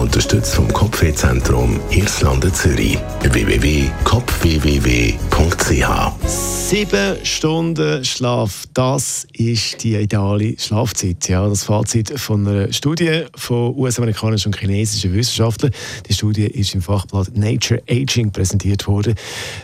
Unterstützt vom Kopfwehzentrum Irlande Zürich. www.kopfwww.ch Sieben Stunden Schlaf, das ist die ideale Schlafzeit. Ja, das Fazit von einer Studie von US-amerikanischen und chinesischen Wissenschaftlern. Die Studie ist im Fachblatt Nature Aging präsentiert worden.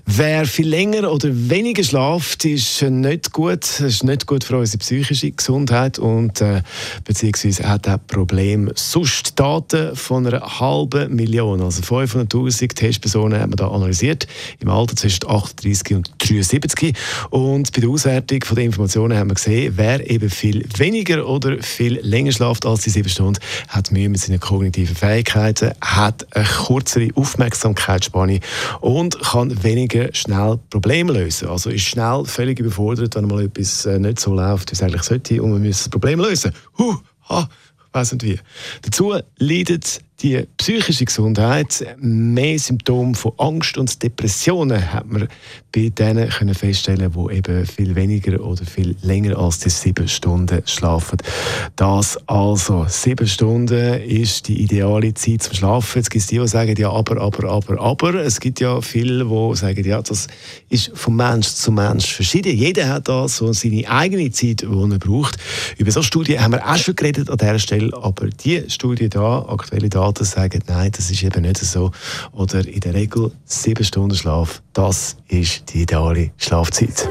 Wer viel länger oder weniger schlaft, ist nicht gut. Das ist nicht gut für unsere psychische Gesundheit und äh, beziehungsweise hat auch Problem. Sonst Daten von einer halben Million, also 500.000 Testpersonen haben wir da analysiert im Alter zwischen 38 und 73 und bei der Auswertung der Informationen haben wir gesehen, wer eben viel weniger oder viel länger schlaft als die sieben Stunden, hat Mühe mit seinen kognitiven Fähigkeiten, hat eine kürzere Aufmerksamkeitsspanne und kann weniger schnell Probleme lösen. Also ist schnell völlig überfordert, wenn mal etwas äh, nicht so läuft, wie es eigentlich sollte und man muss das Problem lösen. Huh, ha, weiss nicht wie. Dazu leidet die psychische Gesundheit, mehr Symptome von Angst und Depressionen hat man bei denen können feststellen, die eben viel weniger oder viel länger als die sieben Stunden schlafen. Das also sieben Stunden ist die ideale Zeit zum Schlafen. Jetzt gibt es die, die sagen ja, aber, aber, aber, aber. Es gibt ja viele, die sagen ja, das ist von Mensch zu Mensch verschieden. Jeder hat da so seine eigene Zeit, die er braucht. Über so Studien haben wir auch schon geredet an dieser Stelle, aber die Studie da, aktuelle Daten Berater sagen, nein, das ist eben nicht so. Oder in der Regel sieben Stunden Schlaf, das ist die ideale Schlafzeit.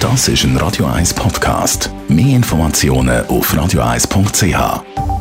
Das ist ein Radio 1 Podcast. Mehr Informationen auf radio1.ch.